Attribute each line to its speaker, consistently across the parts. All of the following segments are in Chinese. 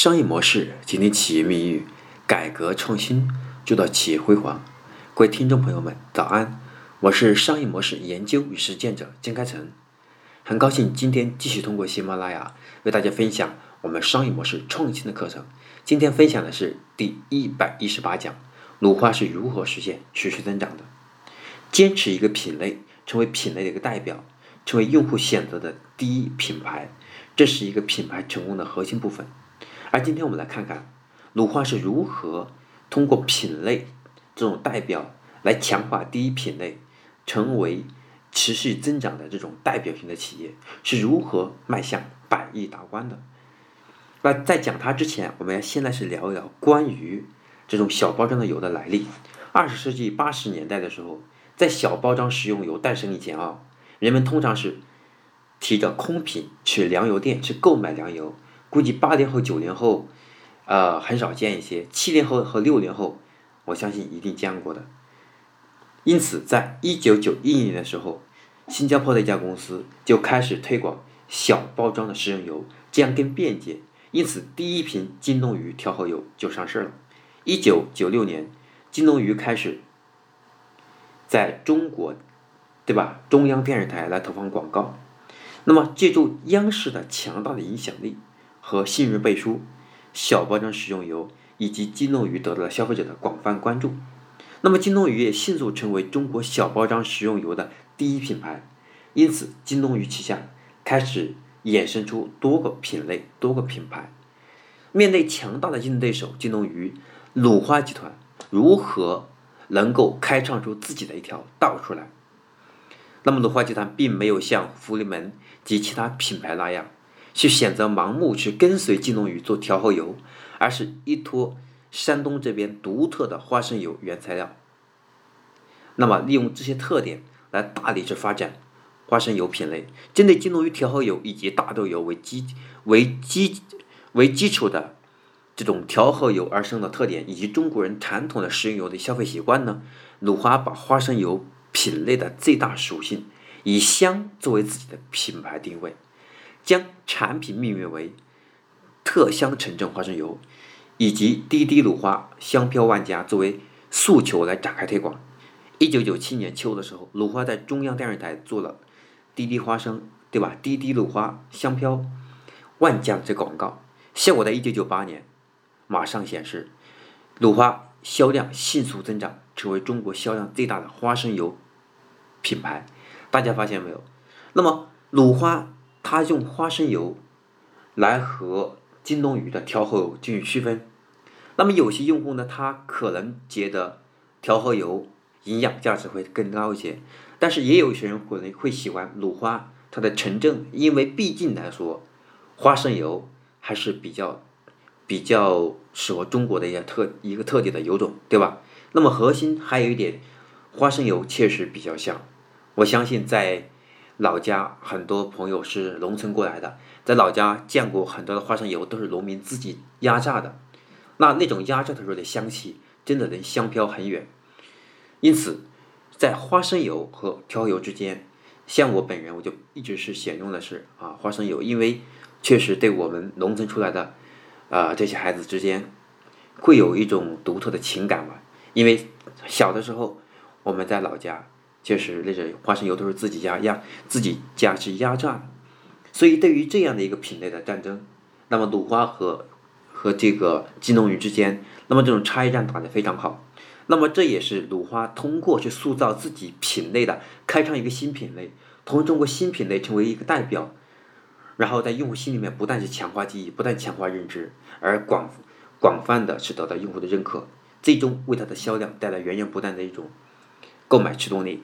Speaker 1: 商业模式决定企业命运，改革创新铸造企业辉煌。各位听众朋友们，早安！我是商业模式研究与实践者金开成，很高兴今天继续通过喜马拉雅为大家分享我们商业模式创新的课程。今天分享的是第一百一十八讲：鲁花是如何实现持续增长的？坚持一个品类，成为品类的一个代表，成为用户选择的第一品牌，这是一个品牌成功的核心部分。而今天我们来看看鲁花是如何通过品类这种代表来强化第一品类，成为持续增长的这种代表性的企业，是如何迈向百亿大关的。那在讲它之前，我们要先来是聊一聊关于这种小包装的油的来历。二十世纪八十年代的时候，在小包装食用油诞生以前啊，人们通常是提着空瓶去粮油店去购买粮油。估计八零后、九零后，呃，很少见一些；七零后和六零后，我相信一定见过的。因此，在一九九一年的时候，新加坡的一家公司就开始推广小包装的食用油，这样更便捷。因此，第一瓶金龙鱼调和油就上市了。一九九六年，金龙鱼开始在中国，对吧？中央电视台来投放广告。那么，借助央视的强大的影响力。和信任背书，小包装食用油以及金龙鱼得到了消费者的广泛关注。那么金龙鱼也迅速成为中国小包装食用油的第一品牌。因此，金龙鱼旗下开始衍生出多个品类、多个品牌。面对强大的竞争对手金龙鱼，鲁花集团如何能够开创出自己的一条道出来？那么，鲁花集团并没有像福临门及其他品牌那样。去选择盲目去跟随金龙鱼做调和油，而是依托山东这边独特的花生油原材料，那么利用这些特点来大力去发展花生油品类。针对金龙鱼调和油以及大豆油为基为基为基础的这种调和油而生的特点，以及中国人传统的食用油的消费习惯呢，鲁花把花生油品类的最大属性以香作为自己的品牌定位。将产品命名为“特香城镇花生油”，以及“滴滴鲁花香飘万家”作为诉求来展开推广。一九九七年秋的时候，鲁花在中央电视台做了“滴滴花生”对吧？“滴滴鲁花香飘万家”这广告，效果在一九九八年马上显示，鲁花销量迅速增长，成为中国销量最大的花生油品牌。大家发现没有？那么鲁花。他用花生油来和金龙鱼的调和油进行区分。那么有些用户呢，他可能觉得调和油营养价值会更高一些，但是也有一些人可能会喜欢鲁花它的纯正，因为毕竟来说，花生油还是比较比较适合中国的一个特一个特点的油种，对吧？那么核心还有一点，花生油确实比较香，我相信在。老家很多朋友是农村过来的，在老家见过很多的花生油，都是农民自己压榨的。那那种压榨的时候的香气，真的能香飘很远。因此，在花生油和调油之间，像我本人，我就一直是选用的是啊花生油，因为确实对我们农村出来的啊这些孩子之间，会有一种独特的情感嘛。因为小的时候我们在老家。确实，那些花生油都是自己家压，自己家去压榨。所以，对于这样的一个品类的战争，那么鲁花和和这个金龙鱼之间，那么这种差异战打得非常好。那么，这也是鲁花通过去塑造自己品类的，开创一个新品类，同时通过新品类成为一个代表，然后在用户心里面不断去强化记忆，不断强化认知，而广广泛的是得到用户的认可，最终为它的销量带来源源不断的一种购买驱动力。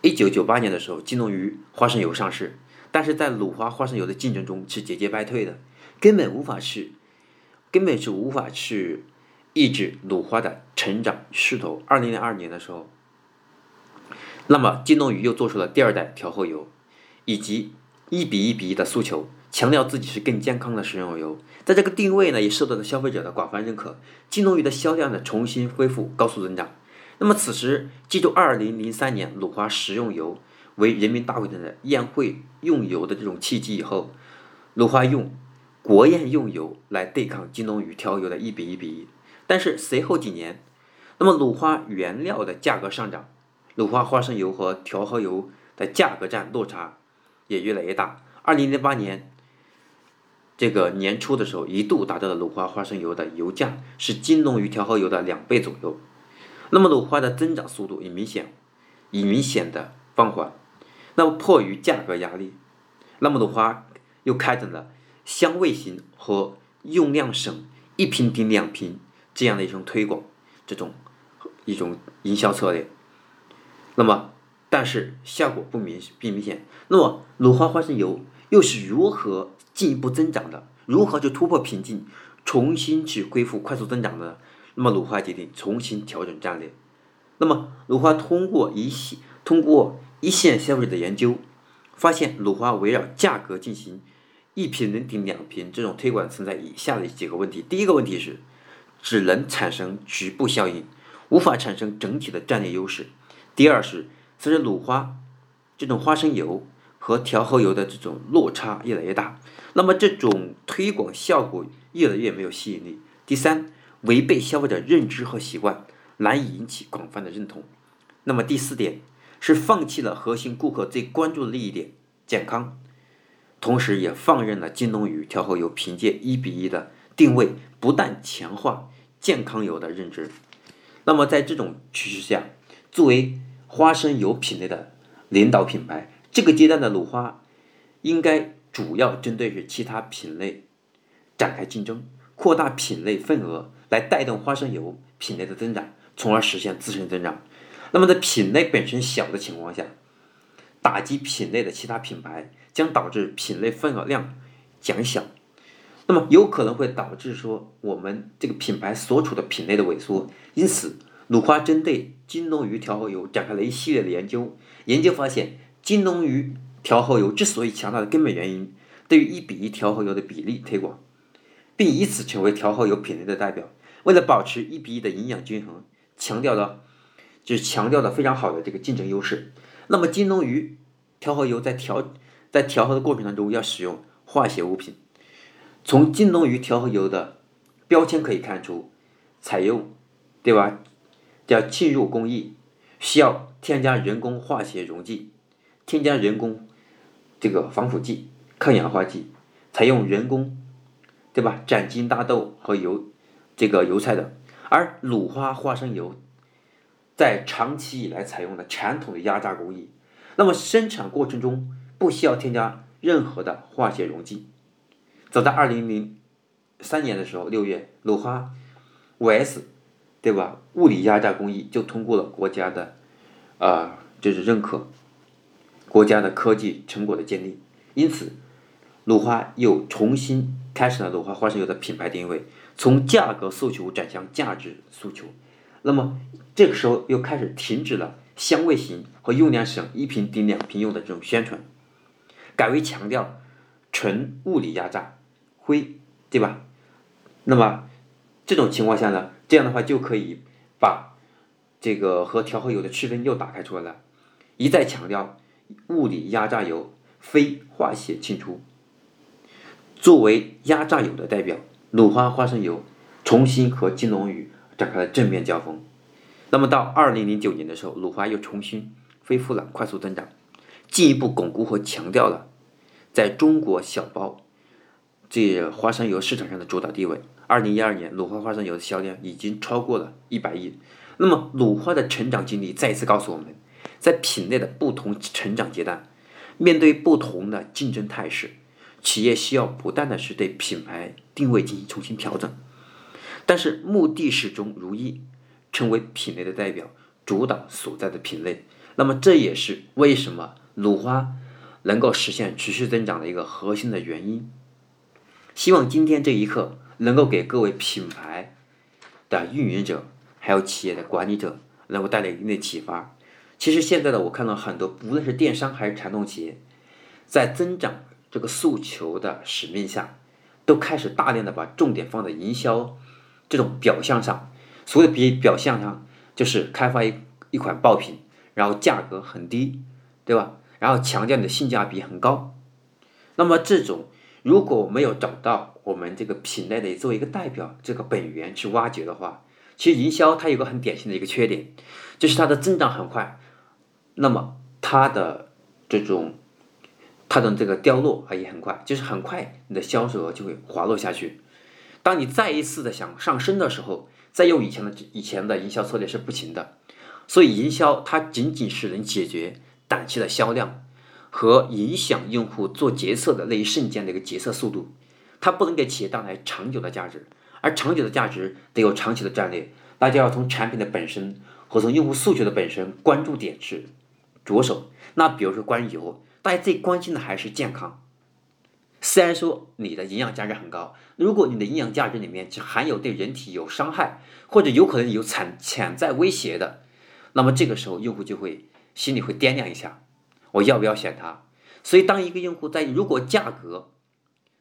Speaker 1: 一九九八年的时候，金龙鱼花生油上市，但是在鲁花花生油的竞争中是节节败退的，根本无法去，根本是无法去抑制鲁花的成长势头。二零零二年的时候，那么金龙鱼又做出了第二代调和油，以及一比一比一的诉求，强调自己是更健康的食用油，在这个定位呢也受到了消费者的广泛认可，金龙鱼的销量呢重新恢复高速增长。那么此时，记住，二零零三年鲁花食用油为人民大会堂的宴会用油的这种契机以后，鲁花用国宴用油来对抗金龙鱼调油的一比一比一。但是随后几年，那么鲁花原料的价格上涨，鲁花花生油和调和油的价格战落差也越来越大。二零零八年这个年初的时候，一度达到了鲁花花生油的油价是金龙鱼调和油的两倍左右。那么鲁花的增长速度也明显，已明显的放缓。那么迫于价格压力，那么鲁花又开展了香味型和用量省，一瓶顶两瓶这样的一种推广，这种一种营销策略。那么，但是效果不明并明显。那么鲁花花生油又是如何进一步增长的？如何去突破瓶颈，重新去恢复快速增长的？那么鲁花决定重新调整战略。那么鲁花通过一系通过一线消费者的研究，发现鲁花围绕价格进行一瓶能顶两瓶这种推广存在以下的几个问题。第一个问题是，只能产生局部效应，无法产生整体的战略优势。第二是，随着鲁花这种花生油和调和油的这种落差越来越大，那么这种推广效果越来越没有吸引力。第三。违背消费者认知和习惯，难以引起广泛的认同。那么第四点是放弃了核心顾客最关注的利益点健康，同时也放任了金龙鱼调和油凭借一比一的定位，不但强化健康油的认知。那么在这种趋势下，作为花生油品类的领导品牌，这个阶段的鲁花应该主要针对是其他品类展开竞争，扩大品类份额。来带动花生油品类的增长，从而实现自身增长。那么在品类本身小的情况下，打击品类的其他品牌，将导致品类份额量减小。那么有可能会导致说我们这个品牌所处的品类的萎缩。因此，鲁花针对金龙鱼调和油展开了一系列的研究。研究发现，金龙鱼调和油之所以强大的根本原因，对于一比一调和油的比例推广，并以此成为调和油品类的代表。为了保持一比一的营养均衡，强调的，就是强调的非常好的这个竞争优势。那么金龙鱼调和油在调在调和的过程当中要使用化学物品。从金龙鱼调和油的标签可以看出，采用对吧？叫浸入工艺，需要添加人工化学溶剂，添加人工这个防腐剂、抗氧化剂，采用人工对吧？斩金大豆和油。这个油菜的，而鲁花花生油在长期以来采用的传统的压榨工艺，那么生产过程中不需要添加任何的化学溶剂。早在二零零三年的时候，六月，鲁花五 S 对吧？物理压榨工艺就通过了国家的啊，就是认可，国家的科技成果的建立。因此，鲁花又重新开始了鲁花花生油的品牌定位。从价格诉求转向价值诉求，那么这个时候又开始停止了香味型和用量省一瓶顶两瓶用的这种宣传，改为强调纯物理压榨灰，对吧？那么这种情况下呢，这样的话就可以把这个和调和油的区分又打开出来了，一再强调物理压榨油非化学清除，作为压榨油的代表。鲁花花生油重新和金龙鱼展开了正面交锋。那么到二零零九年的时候，鲁花又重新恢复了快速增长，进一步巩固和强调了在中国小包这花生油市场上的主导地位。二零一二年，鲁花花生油的销量已经超过了一百亿。那么，鲁花的成长经历再一次告诉我们，在品类的不同成长阶段，面对不同的竞争态势。企业需要不断的是对品牌定位进行重新调整，但是目的始终如一，成为品类的代表，主导所在的品类。那么这也是为什么鲁花能够实现持续增长的一个核心的原因。希望今天这一刻能够给各位品牌的运营者，还有企业的管理者，能够带来一定的启发。其实现在的我看到很多，不论是电商还是传统企业，在增长。这个诉求的使命下，都开始大量的把重点放在营销这种表象上。所谓比表象上，就是开发一一款爆品，然后价格很低，对吧？然后强调你的性价比很高。那么这种如果没有找到我们这个品类的作为一个代表这个本源去挖掘的话，其实营销它有个很典型的一个缺点，就是它的增长很快，那么它的这种它的这个掉落啊也很快，就是很快你的销售额就会滑落下去。当你再一次的想上升的时候，再用以前的以前的营销策略是不行的。所以营销它仅仅是能解决短期的销量和影响用户做决策的那一瞬间的一个决策速度，它不能给企业带来长久的价值。而长久的价值得有长期的战略，大家要从产品的本身和从用户诉求的本身关注点去着手。那比如说关于油，大家最关心的还是健康。虽然说你的营养价值很高，如果你的营养价值里面是含有对人体有伤害或者有可能有潜潜在威胁的，那么这个时候用户就会心里会掂量一下，我要不要选它？所以当一个用户在如果价格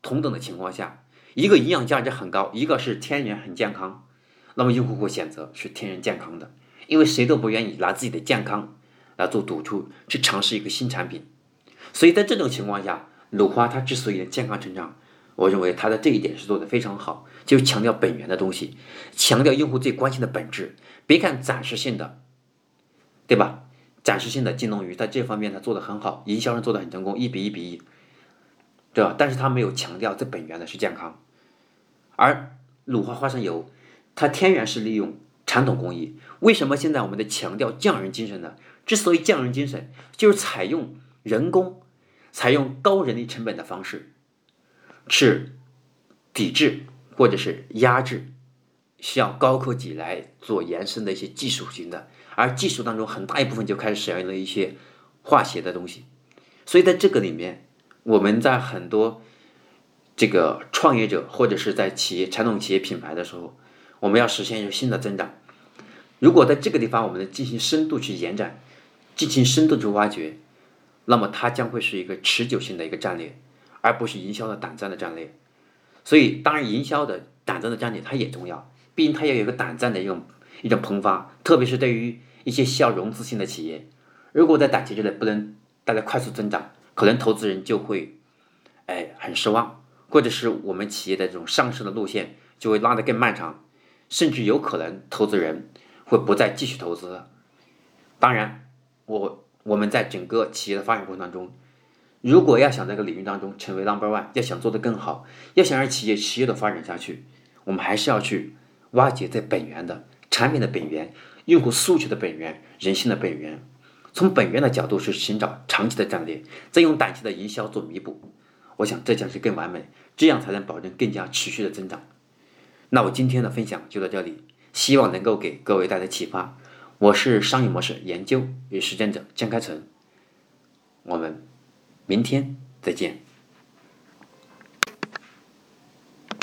Speaker 1: 同等的情况下，一个营养价值很高，一个是天然很健康，那么用户会选择是天然健康的，因为谁都不愿意拿自己的健康来做赌注去尝试一个新产品。所以在这种情况下，鲁花它之所以能健康成长，我认为它的这一点是做的非常好，就是强调本源的东西，强调用户最关心的本质。别看暂时性的，对吧？暂时性的金龙鱼在这方面它做的很好，营销上做的很成功，一比一比一，对吧？但是它没有强调最本源的是健康。而鲁花花生油，它天然是利用传统工艺。为什么现在我们在强调匠人精神呢？之所以匠人精神，就是采用人工。采用高人力成本的方式，去抵制或者是压制需要高科技来做延伸的一些技术型的，而技术当中很大一部分就开始使用了一些化学的东西，所以在这个里面，我们在很多这个创业者或者是在企业传统企业品牌的时候，我们要实现一个新的增长。如果在这个地方我们进行深度去延展，进行深度去挖掘。那么它将会是一个持久性的一个战略，而不是营销的短暂的战略。所以，当然营销的短暂的战略它也重要，毕竟它要有一个短暂的一种一种膨发，特别是对于一些需要融资性的企业，如果在短期之内不能带来快速增长，可能投资人就会哎很失望，或者是我们企业的这种上市的路线就会拉得更漫长，甚至有可能投资人会不再继续投资。当然，我。我们在整个企业的发展过程当中，如果要想在这个领域当中成为 number one，要想做得更好，要想让企业持续的发展下去，我们还是要去挖掘在本源的产品的本源、用户诉求的本源、人性的本源，从本源的角度去寻找长期的战略，再用短期的营销做弥补。我想这将是更完美，这样才能保证更加持续的增长。那我今天的分享就到这里，希望能够给各位带来启发。我是商业模式研究与实践者江开成，我们明天再见。